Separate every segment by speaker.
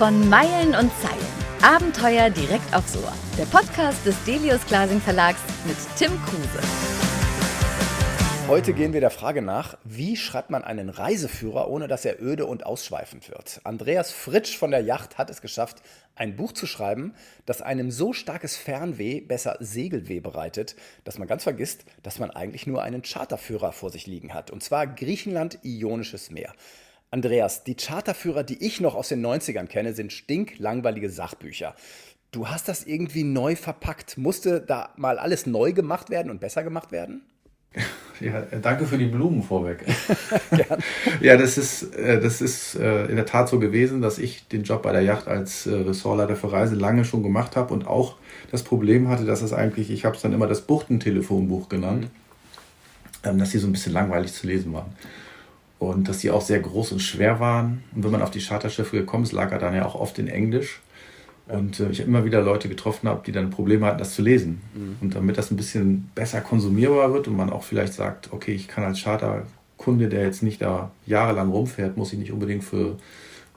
Speaker 1: Von Meilen und Zeilen. Abenteuer direkt aufs Ohr. Der Podcast des Delius Glasing Verlags mit Tim Kruse.
Speaker 2: Heute gehen wir der Frage nach, wie schreibt man einen Reiseführer, ohne dass er öde und ausschweifend wird. Andreas Fritsch von der Yacht hat es geschafft, ein Buch zu schreiben, das einem so starkes Fernweh, besser Segelweh bereitet, dass man ganz vergisst, dass man eigentlich nur einen Charterführer vor sich liegen hat. Und zwar Griechenland Ionisches Meer. Andreas, die Charterführer, die ich noch aus den 90ern kenne, sind stinklangweilige Sachbücher. Du hast das irgendwie neu verpackt. Musste da mal alles neu gemacht werden und besser gemacht werden?
Speaker 3: Ja, danke für die Blumen vorweg. ja, das ist, äh, das ist äh, in der Tat so gewesen, dass ich den Job bei der Yacht als äh, Ressortleiter für Reise lange schon gemacht habe und auch das Problem hatte, dass es eigentlich, ich habe es dann immer das Buchtentelefonbuch genannt, mhm. dass die so ein bisschen langweilig zu lesen waren. Und dass die auch sehr groß und schwer waren. Und wenn man auf die Charterschiffe gekommen ist, lag er dann ja auch oft in Englisch. Und äh, ich habe immer wieder Leute getroffen, habe, die dann Probleme hatten, das zu lesen. Mhm. Und damit das ein bisschen besser konsumierbar wird und man auch vielleicht sagt, okay, ich kann als Charterkunde, der jetzt nicht da jahrelang rumfährt, muss ich nicht unbedingt für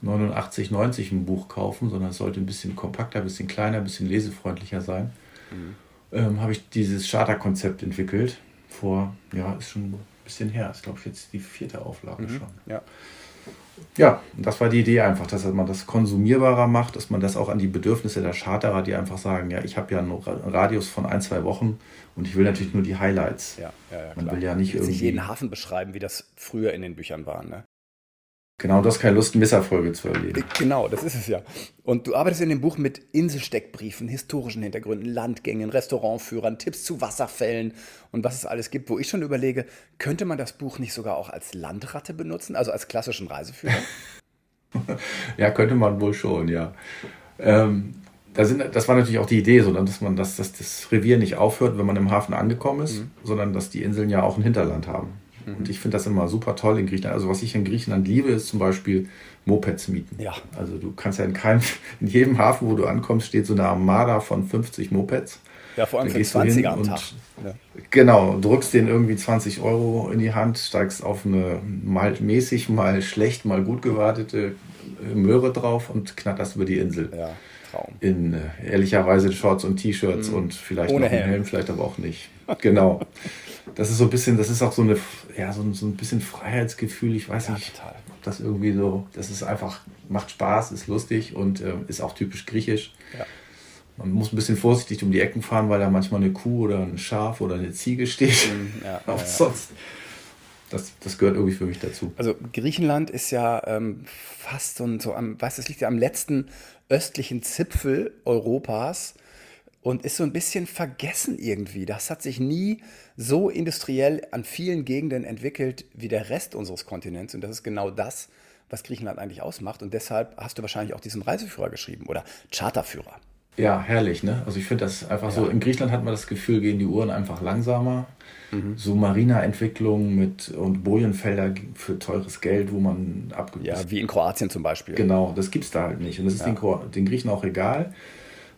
Speaker 3: 89, 90 ein Buch kaufen, sondern es sollte ein bisschen kompakter, ein bisschen kleiner, ein bisschen lesefreundlicher sein. Mhm. Ähm, habe ich dieses Charterkonzept entwickelt. Vor, ja, ist schon bisschen her. Ist, glaube ich, jetzt die vierte Auflage mhm. schon.
Speaker 2: Ja.
Speaker 3: Ja, das war die Idee einfach, dass man das konsumierbarer macht, dass man das auch an die Bedürfnisse der Charterer, die einfach sagen, ja, ich habe ja einen Radius von ein, zwei Wochen und ich will natürlich nur die Highlights.
Speaker 2: Ja, ja, ja
Speaker 3: man will ja nicht irgendwie...
Speaker 2: Jeden Hafen beschreiben, wie das früher in den Büchern war, ne?
Speaker 3: Genau, du hast keine Lust, Misserfolge zu erleben.
Speaker 2: Genau, das ist es ja. Und du arbeitest in dem Buch mit Inselsteckbriefen, historischen Hintergründen, Landgängen, Restaurantführern, Tipps zu Wasserfällen und was es alles gibt, wo ich schon überlege, könnte man das Buch nicht sogar auch als Landratte benutzen, also als klassischen Reiseführer?
Speaker 3: ja, könnte man wohl schon, ja. Ähm, da sind, das war natürlich auch die Idee, sondern dass man, dass, dass das Revier nicht aufhört, wenn man im Hafen angekommen ist, mhm. sondern dass die Inseln ja auch ein Hinterland haben. Mhm. Und ich finde das immer super toll in Griechenland. Also was ich in Griechenland liebe, ist zum Beispiel Mopeds mieten.
Speaker 2: Ja.
Speaker 3: Also du kannst ja in keinem, in jedem Hafen, wo du ankommst, steht so eine Armada von 50 Mopeds.
Speaker 2: Ja, vor allem für 20 am Tag.
Speaker 3: Ja. Genau, drückst den irgendwie 20 Euro in die Hand, steigst auf eine mal mäßig, mal schlecht, mal gut gewartete äh, Möhre drauf und knatterst über die Insel.
Speaker 2: Ja, Traum.
Speaker 3: In äh, ehrlicherweise Shorts und T-Shirts mhm. und vielleicht
Speaker 2: Ohne
Speaker 3: noch einen
Speaker 2: Helm.
Speaker 3: Helm, vielleicht aber auch nicht. Genau. das ist so ein bisschen, das ist auch so eine, ja, so, so ein bisschen Freiheitsgefühl. Ich weiß
Speaker 2: Ja,
Speaker 3: nicht,
Speaker 2: total.
Speaker 3: ob das irgendwie so, das ist einfach, macht Spaß, ist lustig und äh, ist auch typisch griechisch.
Speaker 2: Ja.
Speaker 3: Man muss ein bisschen vorsichtig um die Ecken fahren, weil da manchmal eine Kuh oder ein Schaf oder eine Ziege steht.
Speaker 2: Mhm, ja,
Speaker 3: Auch
Speaker 2: ja, ja.
Speaker 3: sonst. Das, das gehört irgendwie für mich dazu.
Speaker 2: Also Griechenland ist ja ähm, fast so, ein, so am, weißt du, es liegt ja am letzten östlichen Zipfel Europas und ist so ein bisschen vergessen irgendwie. Das hat sich nie so industriell an vielen Gegenden entwickelt wie der Rest unseres Kontinents. Und das ist genau das, was Griechenland eigentlich ausmacht. Und deshalb hast du wahrscheinlich auch diesen Reiseführer geschrieben oder Charterführer.
Speaker 3: Ja, herrlich, ne? Also ich finde das einfach so, in Griechenland hat man das Gefühl, gehen die Uhren einfach langsamer.
Speaker 2: Mhm.
Speaker 3: So Marina-Entwicklung mit und Bojenfelder für teures Geld, wo man abge
Speaker 2: Ja, wie in Kroatien zum Beispiel.
Speaker 3: Genau, das gibt's da halt nicht. Und das ist
Speaker 2: Ja.
Speaker 3: den, den Griechen auch egal.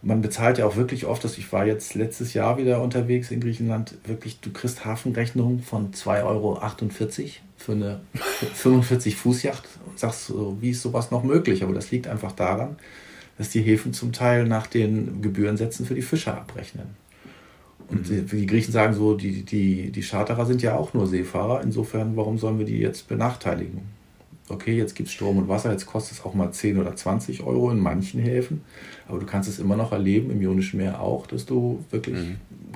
Speaker 3: Man bezahlt ja auch wirklich oft, dass ich war jetzt letztes Jahr wieder unterwegs in Griechenland, wirklich, du kriegst Hafenrechnungen von 2,48 Euro für eine 45 Fußjacht und sagst so, wie ist sowas noch möglich? Aber das liegt einfach daran, dass die Häfen zum Teil nach den Gebührensätzen für die Fischer abrechnen. Und die, die Griechen sagen so, die, die, die Charterer sind ja auch nur Seefahrer, insofern, warum sollen wir die jetzt benachteiligen? Okay, jetzt gibt es Strom und Wasser, jetzt kostet es auch mal 10 oder 20 Euro in manchen Häfen, aber du kannst es immer noch erleben, im Ionischen Meer auch, dass du wirklich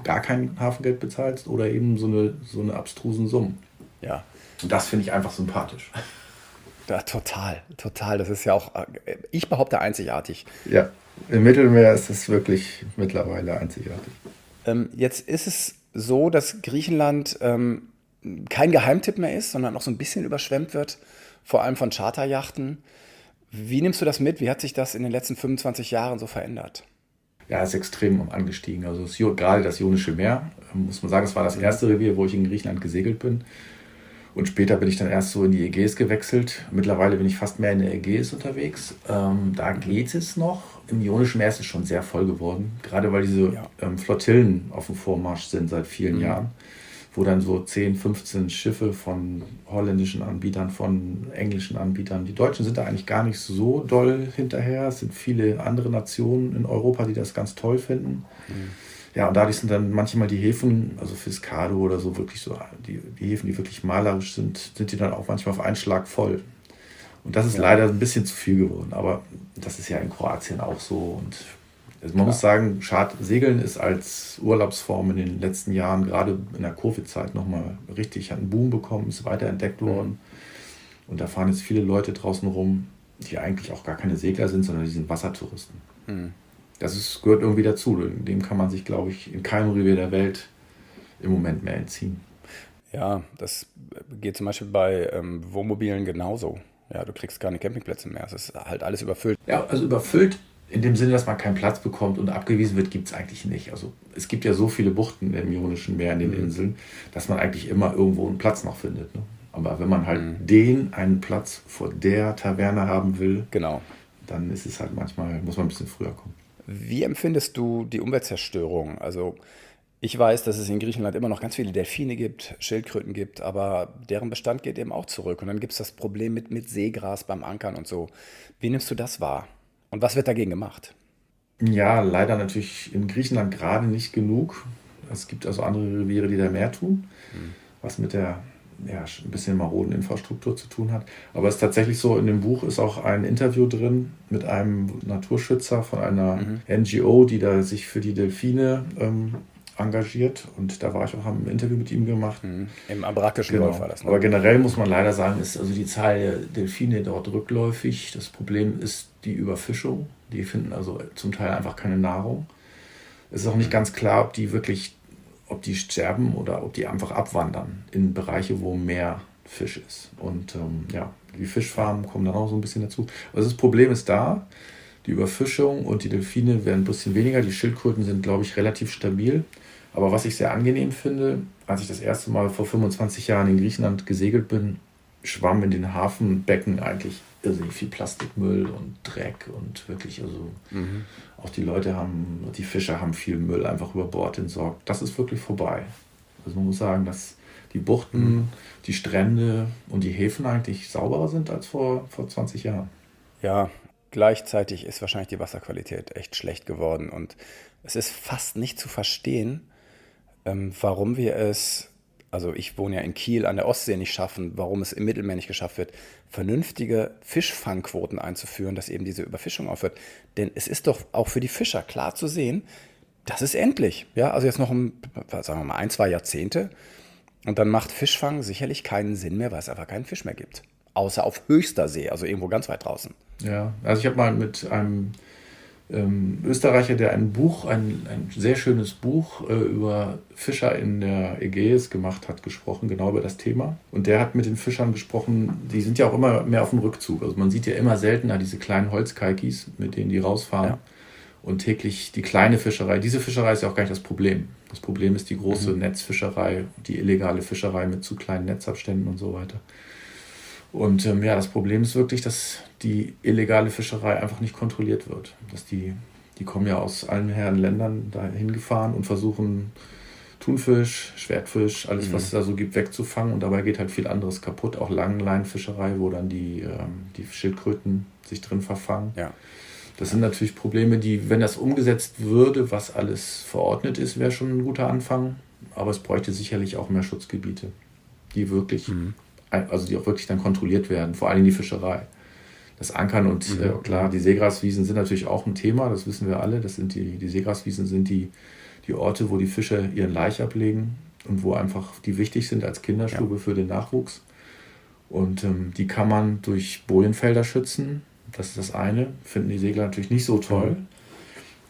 Speaker 3: gar kein Hafengeld bezahlst oder eben so eine, so eine abstrusen Summen.
Speaker 2: Ja.
Speaker 3: Und das finde ich einfach sympathisch.
Speaker 2: Ja, total, total. Das ist ja auch, äh, ich behaupte, einzigartig.
Speaker 3: Ja, im Mittelmeer ist es wirklich mittlerweile einzigartig.
Speaker 2: Ähm, jetzt ist es so, dass Griechenland ähm, kein Geheimtipp mehr ist, sondern auch so ein bisschen überschwemmt wird, vor allem von Charterjachten. Wie nimmst du das mit? Wie hat sich das in den letzten 25 Jahren so verändert?
Speaker 3: Ja, ist extrem angestiegen. Also Jo- gerade das Ionische Meer, muss man sagen, das war das erste Revier, wo ich in Griechenland gesegelt bin. Und später bin ich dann erst so in die Ägäis gewechselt. Mittlerweile bin ich fast mehr in der Ägäis unterwegs. Ähm, da geht es noch. Im Ionischen Meer ist es schon sehr voll geworden. Gerade weil diese
Speaker 2: Ja.
Speaker 3: ähm, Flottillen auf dem Vormarsch sind seit vielen
Speaker 2: Mhm.
Speaker 3: Jahren. Wo dann so 10, 15 Schiffe von holländischen Anbietern, von englischen Anbietern. Die Deutschen sind da eigentlich gar nicht so doll hinterher. Es sind viele andere Nationen in Europa, die das ganz toll finden. Mhm. Ja, und dadurch sind dann manchmal die Häfen, also Fiscado oder so, wirklich so, die, die Häfen, die wirklich malerisch sind, sind die dann auch manchmal auf einen Schlag voll. Und das ist ja. leider ein bisschen zu viel geworden. Aber das ist ja in Kroatien auch so. Und also man Klar. muss sagen, Schad Segeln ist als Urlaubsform in den letzten Jahren, gerade in der Covid-Zeit, nochmal richtig, hat einen Boom bekommen, ist weiterentdeckt worden. Mhm. Und da fahren jetzt viele Leute draußen rum, die eigentlich auch gar keine Segler sind, sondern die sind Wassertouristen. Mhm. Das ist, gehört irgendwie dazu. Dem kann man sich, glaube ich, in keinem Revier der Welt im Moment mehr entziehen.
Speaker 2: Ja, das geht zum Beispiel bei ähm, Wohnmobilen genauso. Ja, du kriegst keine Campingplätze mehr. Es ist halt alles überfüllt.
Speaker 3: Ja, also überfüllt in dem Sinne, dass man keinen Platz bekommt und abgewiesen wird, gibt es eigentlich nicht. Also es gibt ja so viele Buchten im Ionischen Meer, in den mhm. Inseln, dass man eigentlich immer irgendwo einen Platz noch findet. Ne? Aber wenn man halt mhm. den einen Platz vor der Taverne haben will,
Speaker 2: genau.
Speaker 3: dann ist es halt manchmal, muss man ein bisschen früher kommen.
Speaker 2: Wie empfindest du die Umweltzerstörung? Also ich weiß, dass es in Griechenland immer noch ganz viele Delfine gibt, Schildkröten gibt, aber deren Bestand geht eben auch zurück. Und dann gibt es das Problem mit, mit Seegras beim Ankern und so. Wie nimmst du das wahr? Und was wird dagegen gemacht?
Speaker 3: Ja, leider natürlich in Griechenland gerade nicht genug. Es gibt also andere Reviere, die da mehr tun, mhm. was mit der ja, ein bisschen maroden Infrastruktur zu tun hat. Aber es ist tatsächlich so, in dem Buch ist auch ein Interview drin mit einem Naturschützer von einer mhm. NGO, die da sich für die Delfine ähm, engagiert und da war ich auch, haben ein Interview mit ihm gemacht. Mhm.
Speaker 2: Im Abrakischen genau. Golf war das.
Speaker 3: Ne? Aber generell muss man leider sagen, ist also die Zahl der Delfine dort rückläufig. Das Problem ist die Überfischung. Die finden also zum Teil einfach keine Nahrung. Es ist auch nicht ganz klar, ob die wirklich, ob die sterben oder ob die einfach abwandern in Bereiche, wo mehr Fisch ist. Und ähm, ja, die Fischfarmen kommen dann auch so ein bisschen dazu. Also das Problem ist da. Die Überfischung und die Delfine werden ein bisschen weniger. Die Schildkröten sind, glaube ich, relativ stabil. Aber was ich sehr angenehm finde, als ich das erste Mal vor 25 Jahren in Griechenland gesegelt bin, schwamm in den Hafenbecken eigentlich irrsinnig viel Plastikmüll und Dreck und wirklich, also mhm. auch die Leute haben, die Fischer haben viel Müll einfach über Bord entsorgt. Das ist wirklich vorbei. Also man muss sagen, dass die Buchten, mhm. die Strände und die Häfen eigentlich sauberer sind als vor, vor 20 Jahren.
Speaker 2: Ja, gleichzeitig ist wahrscheinlich die Wasserqualität echt schlecht geworden und es ist fast nicht zu verstehen, ähm, warum wir es, also ich wohne ja in Kiel an der Ostsee nicht schaffen, warum es im Mittelmeer nicht geschafft wird, vernünftige Fischfangquoten einzuführen, dass eben diese Überfischung aufhört. Denn es ist doch auch für die Fischer klar zu sehen, das ist endlich. Ja, also jetzt noch ein, sagen wir mal, ein, zwei Jahrzehnte. Und dann macht Fischfang sicherlich keinen Sinn mehr, weil es einfach keinen Fisch mehr gibt. Außer auf höchster See, also irgendwo ganz weit draußen.
Speaker 3: Ja, also ich habe mal mit einem ähm, Österreicher, der ein Buch, ein, ein sehr schönes Buch äh, über Fischer in der Ägäis gemacht hat, gesprochen, genau über das Thema. Und der hat mit den Fischern gesprochen, die sind ja auch immer mehr auf dem Rückzug. Also man sieht ja immer seltener diese kleinen Holzkalkis, mit denen die rausfahren. Ja. Und täglich die kleine Fischerei. Diese Fischerei ist ja auch gar nicht das Problem. Das Problem ist die große mhm. Netzfischerei, die illegale Fischerei mit zu kleinen Netzabständen und so weiter. Und ähm, ja, das Problem ist wirklich, dass die illegale Fischerei einfach nicht kontrolliert wird. Dass die, die kommen ja aus allen Herren Ländern dahin gefahren und versuchen Thunfisch, Schwertfisch, alles, mhm. was es da so gibt, wegzufangen. Und dabei geht halt viel anderes kaputt. Auch Langleinfischerei, wo dann die, ähm, die Schildkröten sich drin verfangen.
Speaker 2: Ja.
Speaker 3: Das sind natürlich Probleme, die, wenn das umgesetzt würde, was alles verordnet ist, wäre schon ein guter Anfang. Aber es bräuchte sicherlich auch mehr Schutzgebiete, die wirklich mhm also die auch wirklich dann kontrolliert werden, vor allem die Fischerei. Das Ankern und mhm. äh, klar, die Seegraswiesen sind natürlich auch ein Thema, das wissen wir alle. Das sind die, die Seegraswiesen sind die, die Orte, wo die Fische ihren Laich ablegen und wo einfach die wichtig sind als Kinderstube ja. für den Nachwuchs. Und ähm, die kann man durch Bojenfelder schützen. Das ist das eine. Finden die Segler natürlich nicht so toll. Mhm.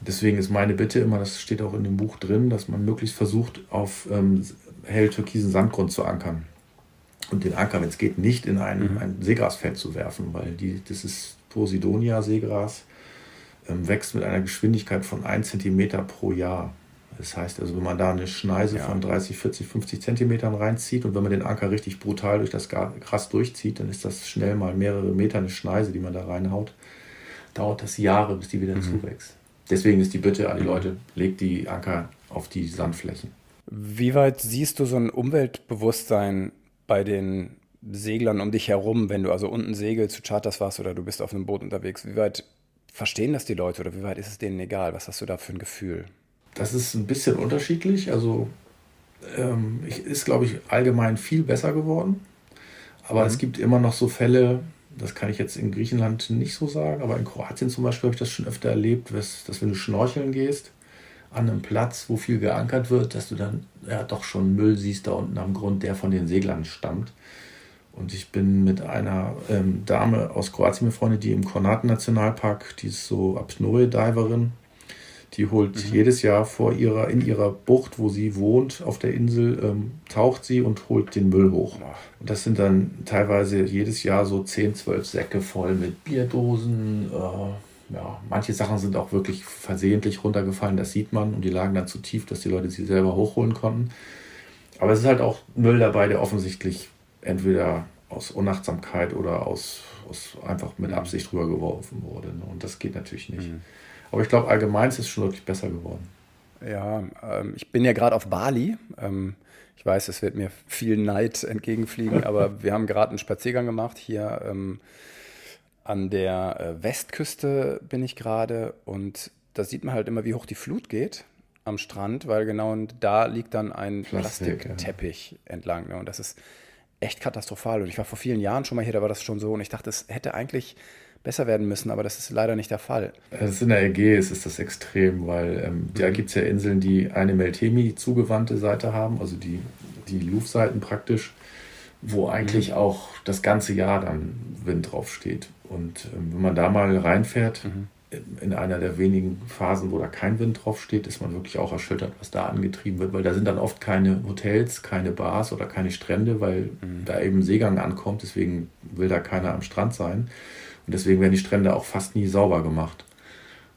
Speaker 3: Deswegen ist meine Bitte immer, das steht auch in dem Buch drin, dass man möglichst versucht, auf ähm, hell türkisen Sandgrund zu ankern und den Anker, wenn es geht, nicht in ein, mhm. ein Seegrasfeld zu werfen, weil die, das ist Posidonia-Seegras, ähm, wächst mit einer Geschwindigkeit von 1 cm pro Jahr. Das heißt also, wenn man da eine Schneise ja. von 30, 40, 50 Zentimetern reinzieht und wenn man den Anker richtig brutal durch das Gras durchzieht, dann ist das schnell mal mehrere Meter eine Schneise, die man da reinhaut. Dauert das Jahre, bis die wieder mhm. zuwächst. Deswegen ist die Bitte an die mhm. Leute, legt die Anker auf die Sandflächen.
Speaker 2: Wie weit siehst du so ein Umweltbewusstsein bei den Seglern um dich herum, wenn du also unten segelst, zu Charters warst oder du bist auf einem Boot unterwegs? Wie weit verstehen das die Leute oder wie weit ist es denen egal? Was hast du da für ein Gefühl?
Speaker 3: Das ist ein bisschen unterschiedlich. Also ähm, ist, glaube ich, allgemein viel besser geworden. Aber mhm. es gibt immer noch so Fälle, das kann ich jetzt in Griechenland nicht so sagen, aber in Kroatien zum Beispiel habe ich das schon öfter erlebt, dass, dass wenn du schnorcheln gehst, an einem Platz, wo viel geankert wird, dass du dann ja doch schon Müll siehst da unten am Grund, der von den Seglern stammt. Und ich bin mit einer ähm, Dame aus Kroatien befreundet, die im Kornaten-Nationalpark, die ist so Apnoe-Diverin, die holt mhm. jedes Jahr vor ihrer, in ihrer Bucht, wo sie wohnt, auf der Insel, ähm, taucht sie und holt den Müll hoch. Und das sind dann teilweise jedes Jahr so 10, 12 Säcke voll mit Bierdosen. Äh, ja, manche Sachen sind auch wirklich versehentlich runtergefallen, das sieht man. Und die lagen dann zu tief, dass die Leute sie selber hochholen konnten. Aber es ist halt auch Müll dabei, der offensichtlich entweder aus Unachtsamkeit oder aus, aus einfach mit Absicht rübergeworfen wurde. Ne? Und das geht natürlich nicht. Mhm. Aber ich glaube, allgemein ist es schon wirklich besser geworden.
Speaker 2: Ja, ähm, ich bin ja gerade auf Bali. Ähm, ich weiß, es wird mir viel Neid entgegenfliegen, aber wir haben gerade einen Spaziergang gemacht. Hier ähm, an der äh, Westküste bin ich gerade und da sieht man halt immer, wie hoch die Flut geht am Strand, weil genau da liegt dann ein Plastik, Plastikteppich ja. entlang. Ne? Und das ist echt katastrophal. Und ich war vor vielen Jahren schon mal hier, da war das schon so. Und ich dachte, es hätte eigentlich besser werden müssen, aber das ist leider nicht der Fall.
Speaker 3: Ist in der Ägäis ist das extrem, weil ähm, da gibt es ja Inseln, die eine Meltemi zugewandte Seite haben, also die, die Luftseiten praktisch, wo eigentlich mhm. auch das ganze Jahr dann Wind drauf steht. Und ähm, wenn man da mal reinfährt, mhm in einer der wenigen Phasen, wo da kein Wind drauf steht, ist man wirklich auch erschüttert, was da angetrieben wird, weil da sind dann oft keine Hotels, keine Bars oder keine Strände, weil mhm. da eben Seegang ankommt, deswegen will da keiner am Strand sein. Und deswegen werden die Strände auch fast nie sauber gemacht.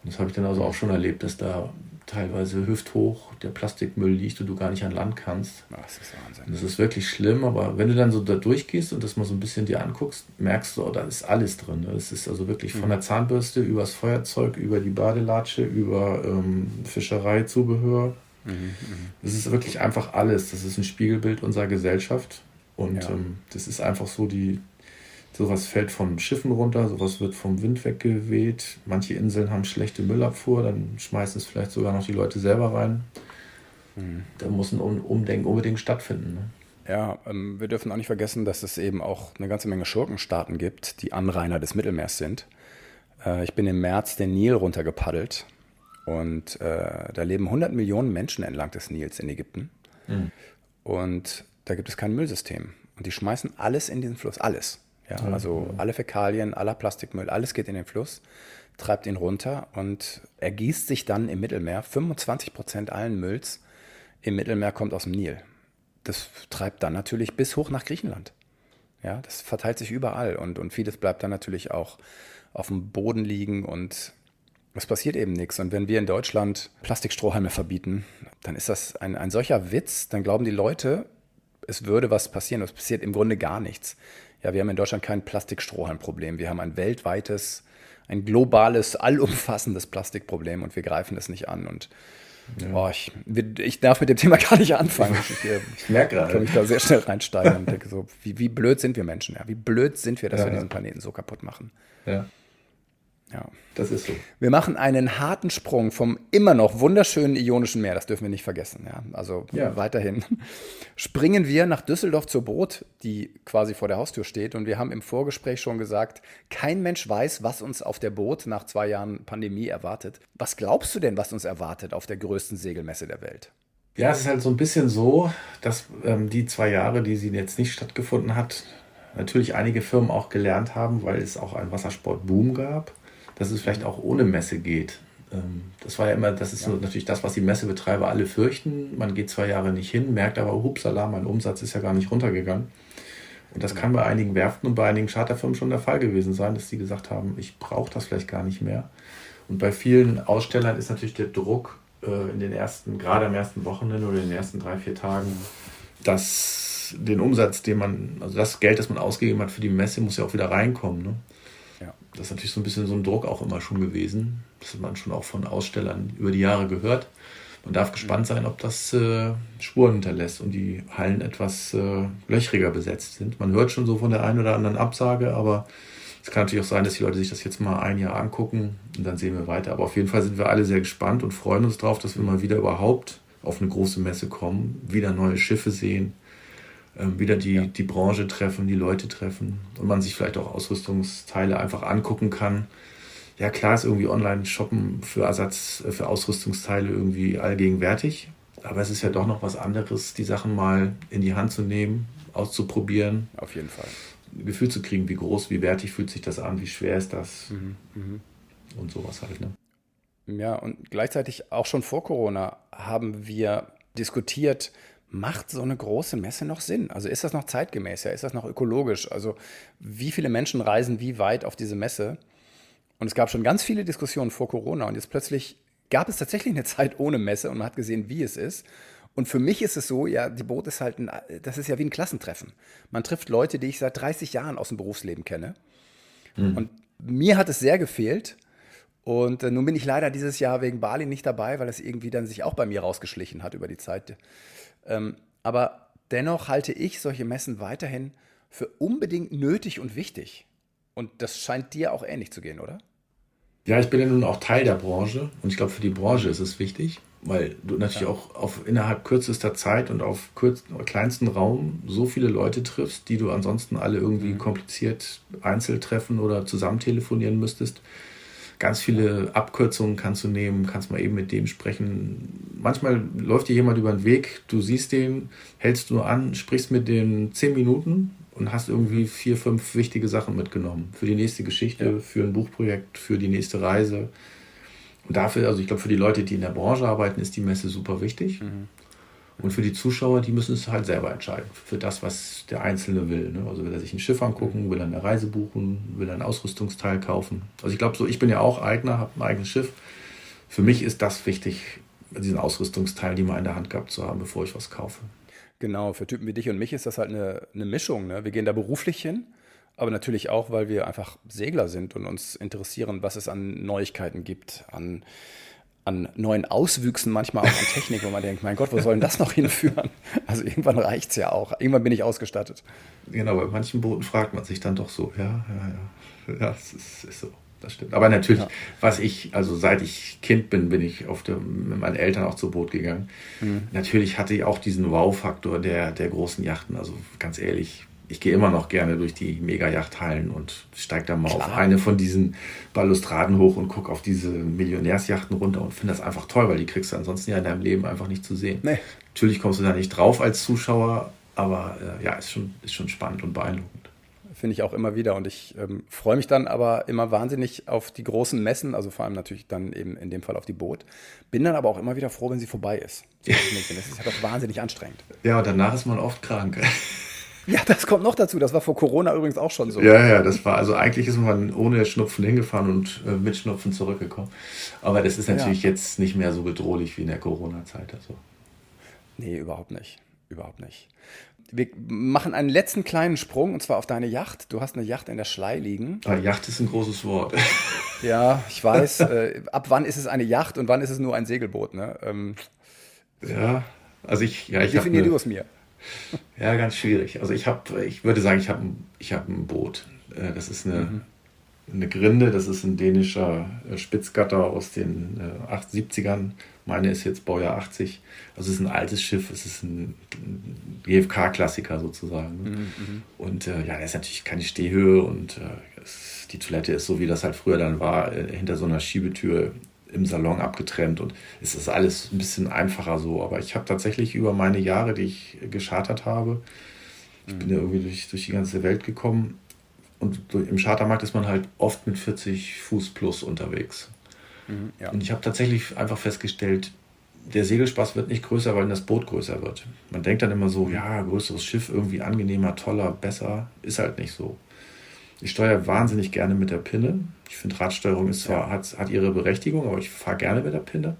Speaker 3: Und das habe ich dann also auch schon erlebt, dass da teilweise hüfthoch der Plastikmüll liegt und du gar nicht an Land kannst. das ist Wahnsinn. Das ist wirklich schlimm, aber wenn du dann so da durchgehst und das mal so ein bisschen dir anguckst, merkst du, oh, da ist alles drin. Es ne? ist also wirklich von mhm. der Zahnbürste über das Feuerzeug, über die Badelatsche, über ähm, Fischereizubehör. Mhm, mhm, das ist wirklich einfach alles. Das ist ein Spiegelbild unserer Gesellschaft. Und ja. ähm, das ist einfach so die, Sowas fällt von Schiffen runter, sowas wird vom Wind weggeweht. Manche Inseln haben schlechte Müllabfuhr, dann schmeißen es vielleicht sogar noch die Leute selber rein. Mhm. Da muss ein Umdenken unbedingt stattfinden. Ne?
Speaker 2: Ja, ähm, wir dürfen auch nicht vergessen, dass es eben auch eine ganze Menge Schurkenstaaten gibt, die Anrainer des Mittelmeers sind. Äh, ich bin im März den Nil runtergepaddelt und äh, da leben 100 Millionen Menschen entlang des Nils in Ägypten. Mhm. Und da gibt es kein Müllsystem. Und die schmeißen alles in den Fluss, alles. Ja, also alle Fäkalien, aller Plastikmüll, alles geht in den Fluss, treibt ihn runter und ergießt sich dann im Mittelmeer. 25 Prozent allen Mülls im Mittelmeer kommt aus dem Nil. Das treibt dann natürlich bis hoch nach Griechenland. Ja, das verteilt sich überall und, und vieles bleibt dann natürlich auch auf dem Boden liegen und es passiert eben nichts. Und wenn wir in Deutschland Plastikstrohhalme verbieten, dann ist das ein, ein solcher Witz, dann glauben die Leute, es würde was passieren. Es passiert im Grunde gar nichts. Ja, wir haben in Deutschland kein Plastikstrohhalmproblem. Wir haben ein weltweites, ein globales, allumfassendes Plastikproblem und wir greifen es nicht an. Und ja. oh, ich, ich, darf mit dem Thema gar nicht anfangen. Ich, ich, ich merke gerade. Ich kann mich da sehr schnell reinsteigen und denke so, wie, wie blöd sind wir Menschen? Ja? Wie blöd sind wir, dass ja, wir diesen Planeten so kaputt machen?
Speaker 3: Ja. Ja. Das ist so.
Speaker 2: Wir machen einen harten Sprung vom immer noch wunderschönen Ionischen Meer, das dürfen wir nicht vergessen. Ja? Also ja. weiterhin springen wir nach Düsseldorf zur Boot, die quasi vor der Haustür steht. Und wir haben im Vorgespräch schon gesagt, kein Mensch weiß, was uns auf der Boot nach zwei Jahren Pandemie erwartet. Was glaubst du denn, was uns erwartet auf der größten Segelmesse der Welt?
Speaker 3: Ja, es ist halt so ein bisschen so, dass ähm, die zwei Jahre, die sie jetzt nicht stattgefunden hat, natürlich einige Firmen auch gelernt haben, weil es auch einen Wassersportboom gab dass es vielleicht auch ohne Messe geht. Ähm, das war ja immer, das ist ja. so natürlich das, was die Messebetreiber alle fürchten. Man geht zwei Jahre nicht hin, merkt aber, hupsala, mein Umsatz ist ja gar nicht runtergegangen. Und das kann bei einigen Werften und bei einigen Charterfirmen schon der Fall gewesen sein, dass sie gesagt haben, ich brauche das vielleicht gar nicht mehr. Und bei vielen Ausstellern ist natürlich der Druck äh, in den ersten, gerade am ersten Wochenende oder in den ersten drei, vier Tagen, dass den Umsatz, den man, also das Geld, das man ausgegeben hat für die Messe, muss ja auch wieder reinkommen. Ne? Das ist natürlich so ein bisschen so ein Druck auch immer schon gewesen. Das hat man schon auch von Ausstellern über die Jahre gehört, man darf gespannt sein, ob das äh, Spuren hinterlässt und die Hallen etwas äh, löchriger besetzt sind. Man hört schon so von der einen oder anderen Absage, aber es kann natürlich auch sein, dass die Leute sich das jetzt mal ein Jahr angucken und dann sehen wir weiter. Aber auf jeden Fall sind wir alle sehr gespannt und freuen uns darauf, dass wir mal wieder überhaupt auf eine große Messe kommen, wieder neue Schiffe sehen, wieder die, ja. die Branche treffen, die Leute treffen und man sich vielleicht auch Ausrüstungsteile einfach angucken kann. Ja, klar ist irgendwie Online-Shoppen für Ersatz, äh, für Ausrüstungsteile irgendwie allgegenwärtig. Aber es ist ja doch noch was anderes, die Sachen mal in die Hand zu nehmen, auszuprobieren.
Speaker 2: Auf jeden Fall.
Speaker 3: Ein Gefühl zu kriegen, wie groß, wie wertig fühlt sich das an, wie schwer ist das mhm, mh. und sowas halt. Ne?
Speaker 2: Ja, und gleichzeitig auch schon vor Corona haben wir diskutiert, macht so eine große Messe noch Sinn? Also ist das noch zeitgemäß? Ja? Ist das noch ökologisch? Also wie viele Menschen reisen wie weit auf diese Messe? Und es gab schon ganz viele Diskussionen vor Corona und jetzt plötzlich gab es tatsächlich eine Zeit ohne Messe und man hat gesehen, wie es ist. Und für mich ist es so, ja, die Boot ist halt ein, das ist ja wie ein Klassentreffen. Man trifft Leute, die ich seit 30 Jahren aus dem Berufsleben kenne. Mhm. Und mir hat es sehr gefehlt. Und äh, nun bin ich leider dieses Jahr wegen Bali nicht dabei, weil es irgendwie dann sich auch bei mir rausgeschlichen hat über die Zeit. Ähm, aber dennoch halte ich solche Messen weiterhin für unbedingt nötig und wichtig. Und das scheint dir auch ähnlich zu gehen, oder?
Speaker 3: Ja, ich bin ja nun auch Teil der Branche und ich glaube, für die Branche ist es wichtig, weil du natürlich ja. auch auf innerhalb kürzester Zeit und auf kleinsten Raum so viele Leute triffst, die du ansonsten alle irgendwie mhm. kompliziert einzeln treffen oder zusammen telefonieren müsstest ganz viele Abkürzungen kannst du nehmen, kannst mal eben mit dem sprechen. Manchmal läuft dir jemand über den Weg, du siehst den, hältst du an, sprichst mit dem zehn Minuten und hast irgendwie vier, fünf wichtige Sachen mitgenommen. Für die nächste Geschichte, ja. für ein Buchprojekt, für die nächste Reise. Und dafür, also ich glaube, für die Leute, die in der Branche arbeiten, ist die Messe super wichtig. Mhm. Und für die Zuschauer, die müssen es halt selber entscheiden, für das, was der Einzelne will. Ne? Also will er sich ein Schiff angucken, will er eine Reise buchen, will er ein Ausrüstungsteil kaufen. Also ich glaube so, ich bin ja auch Eigner, habe ein eigenes Schiff. Für mich ist das wichtig, diesen Ausrüstungsteil, die mal in der Hand gehabt zu haben, bevor ich was kaufe.
Speaker 2: Genau, für Typen wie dich und mich ist das halt eine, eine Mischung. Ne? Wir gehen da beruflich hin, aber natürlich auch, weil wir einfach Segler sind und uns interessieren, was es an Neuigkeiten gibt, an an neuen Auswüchsen, manchmal auch an Technik, wo man denkt, mein Gott, wo soll denn das noch hinführen? Also irgendwann reicht es ja auch. Irgendwann bin ich ausgestattet.
Speaker 3: Genau, bei manchen Booten fragt man sich dann doch so, ja, ja, ja. Ja, es ist, ist so. Das stimmt. Aber natürlich, ja. was ich, also seit ich Kind bin, bin ich auf dem, mit meinen Eltern auch zu Boot gegangen. Mhm. Natürlich hatte ich auch diesen Wow-Faktor der, der großen Yachten. Also ganz ehrlich, ich gehe immer noch gerne durch die Mega-Yachthallen und steige da mal Klar. auf eine von diesen Balustraden hoch und gucke auf diese Millionärsjachten runter und finde das einfach toll, weil die kriegst du ansonsten ja in deinem Leben einfach nicht zu sehen. Nee. Natürlich kommst du da nicht drauf als Zuschauer, aber äh, ja, ist schon, ist schon spannend und beeindruckend.
Speaker 2: Finde ich auch immer wieder und ich ähm, freue mich dann aber immer wahnsinnig auf die großen Messen, also vor allem natürlich dann eben in dem Fall auf die Boot. Bin dann aber auch immer wieder froh, wenn sie vorbei ist. Das ist ja doch wahnsinnig anstrengend.
Speaker 3: Ja, und danach ist man oft krank.
Speaker 2: Ja, das kommt noch dazu. Das war vor Corona übrigens auch schon so.
Speaker 3: Ja, ja, das war, also eigentlich ist man ohne Schnupfen hingefahren und äh, mit Schnupfen zurückgekommen. Aber das ist natürlich ja. jetzt nicht mehr so bedrohlich wie in der Corona-Zeit. Also.
Speaker 2: Nee, überhaupt nicht. Überhaupt nicht. Wir machen einen letzten kleinen Sprung und zwar auf deine Yacht. Du hast eine Yacht in der Schlei liegen.
Speaker 3: Ah, Yacht ist ein großes Wort.
Speaker 2: Ja, ich weiß. äh, ab wann ist es eine Yacht und wann ist es nur ein Segelboot? Ne? Ähm,
Speaker 3: ja, also ich. Ja, ich
Speaker 2: Definier du es mir.
Speaker 3: Ja, ganz schwierig. Also ich habe, ich würde sagen, ich habe ich hab ein Boot. Äh, das ist eine, mhm. eine Grinde, das ist ein dänischer äh, Spitzgatter aus den 70ern. Äh, Meine ist jetzt Baujahr 80. Also es ist ein altes Schiff, es ist ein GFK-Klassiker sozusagen. Mhm, mhm, und äh, ja, er ist natürlich keine Stehhöhe und äh, es, die Toilette ist so, wie das halt früher dann war, hinter so einer Schiebetür im Salon abgetrennt und es ist alles ein bisschen einfacher so. Aber ich habe tatsächlich über meine Jahre, die ich geschartert habe, ich bin ja irgendwie durch, durch die ganze Welt gekommen und im Chartermarkt ist man halt oft mit 40 Fuß plus unterwegs. Mhm, ja. Und ich habe tatsächlich einfach festgestellt, der Segelspaß wird nicht größer, weil das Boot größer wird. Man denkt dann immer so, ja, größeres Schiff, irgendwie angenehmer, toller, besser. Ist halt nicht so. Ich steuere wahnsinnig gerne mit der Pinne. Ich finde, Radsteuerung ist zwar, ja. hat, hat ihre Berechtigung, aber ich fahre gerne mit der Pinne.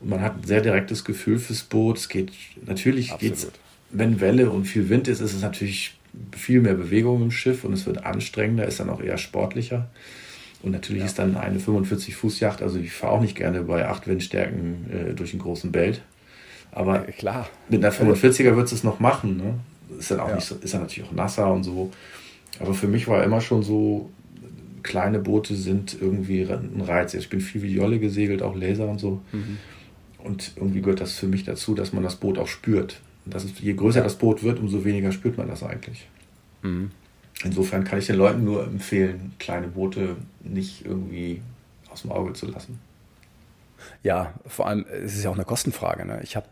Speaker 3: Und man hat ein sehr direktes Gefühl fürs Boot. Es geht, natürlich geht wenn Welle und viel Wind ist, ist es natürlich viel mehr Bewegung im Schiff und es wird anstrengender, ist dann auch eher sportlicher. Und natürlich ja. ist dann eine 45 Fuß Yacht, also ich fahre auch nicht gerne bei 8 Windstärken äh, durch den großen Belt. Aber
Speaker 2: ja, klar.
Speaker 3: mit einer 45er wird es noch machen. Ne? Ist dann auch ja. nicht ist dann natürlich auch nasser und so. Aber für mich war immer schon so, kleine Boote sind irgendwie ein Reiz. Ich bin viel wie Jolle gesegelt, auch Laser und so. Mhm. Und irgendwie gehört das für mich dazu, dass man das Boot auch spürt. Das ist, je größer das Boot wird, umso weniger spürt man das eigentlich. Mhm. Insofern kann ich den Leuten nur empfehlen, kleine Boote nicht irgendwie aus dem Auge zu lassen.
Speaker 2: Ja, vor allem, es ist ja auch eine Kostenfrage. Ne? Ich habe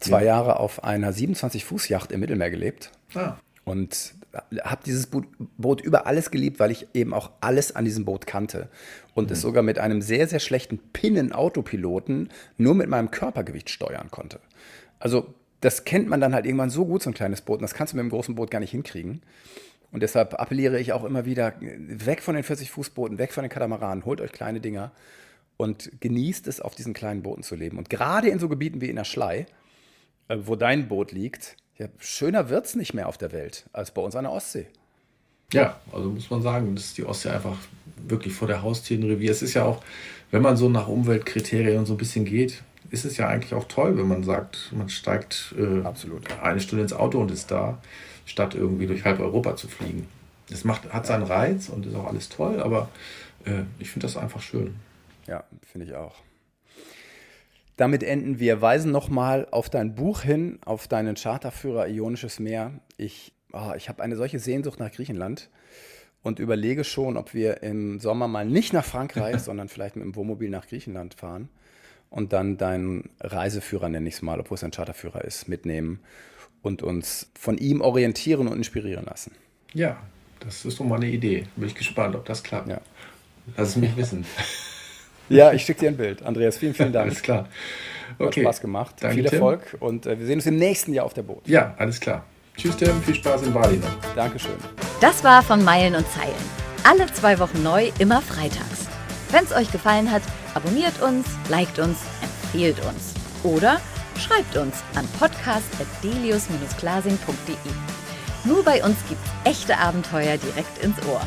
Speaker 2: zwei ja. Jahre auf einer 27-Fuß-Yacht im Mittelmeer gelebt. Ah. Und habe dieses Boot über alles geliebt, weil ich eben auch alles an diesem Boot kannte. Und mhm. es sogar mit einem sehr, sehr schlechten Pinnen-Autopiloten nur mit meinem Körpergewicht steuern konnte. Also das kennt man dann halt irgendwann so gut, so ein kleines Boot. Und das kannst du mit einem großen Boot gar nicht hinkriegen. Und deshalb appelliere ich auch immer wieder, weg von den 40-Fuß-Booten, weg von den Katamaranen, holt euch kleine Dinger und genießt es, auf diesen kleinen Booten zu leben. Und gerade in so Gebieten wie in der Schlei, äh, wo dein Boot liegt, ja, schöner wird es nicht mehr auf der Welt als bei uns an der Ostsee.
Speaker 3: Ja, also muss man sagen, dass die Ostsee einfach wirklich vor der Haustür ein Revier. Es ist ja auch, wenn man so nach Umweltkriterien so ein bisschen geht, ist es ja eigentlich auch toll, wenn man sagt, man steigt äh, Absolut. eine Stunde ins Auto und ist da statt irgendwie durch halb Europa zu fliegen. Das macht, hat seinen Reiz und ist auch alles toll, aber äh, ich finde das einfach schön.
Speaker 2: Ja, finde ich auch. Damit enden wir. Weisen nochmal auf dein Buch hin, auf deinen Charterführer Ionisches Meer. Ich, oh, ich habe eine solche Sehnsucht nach Griechenland und überlege schon, ob wir im Sommer mal nicht nach Frankreich, sondern vielleicht mit dem Wohnmobil nach Griechenland fahren und dann deinen Reiseführer, nenne ich es mal, obwohl es ein Charterführer ist, mitnehmen und uns von ihm orientieren und inspirieren lassen.
Speaker 3: Ja, das ist doch mal eine Idee. Bin ich gespannt, ob das klappt. Ja. Lass es mich wissen.
Speaker 2: Ja, ich schicke dir ein Bild. Andreas, vielen, vielen Dank.
Speaker 3: alles klar.
Speaker 2: Okay. Hat Spaß gemacht. Danke, Viel Erfolg Tim. und äh, wir sehen uns im nächsten Jahr auf der Boot.
Speaker 3: Ja, alles klar. Tschüss, Tim. Viel Spaß in Bali noch.
Speaker 2: Dankeschön.
Speaker 1: Das war von Meilen und Zeilen. Alle zwei Wochen neu, immer freitags. Wenn es euch gefallen hat, abonniert uns, liked uns, empfehlt uns. Oder Schreibt uns an podcast.delius-glasing.de. Nur bei uns gibt's echte Abenteuer direkt ins Ohr.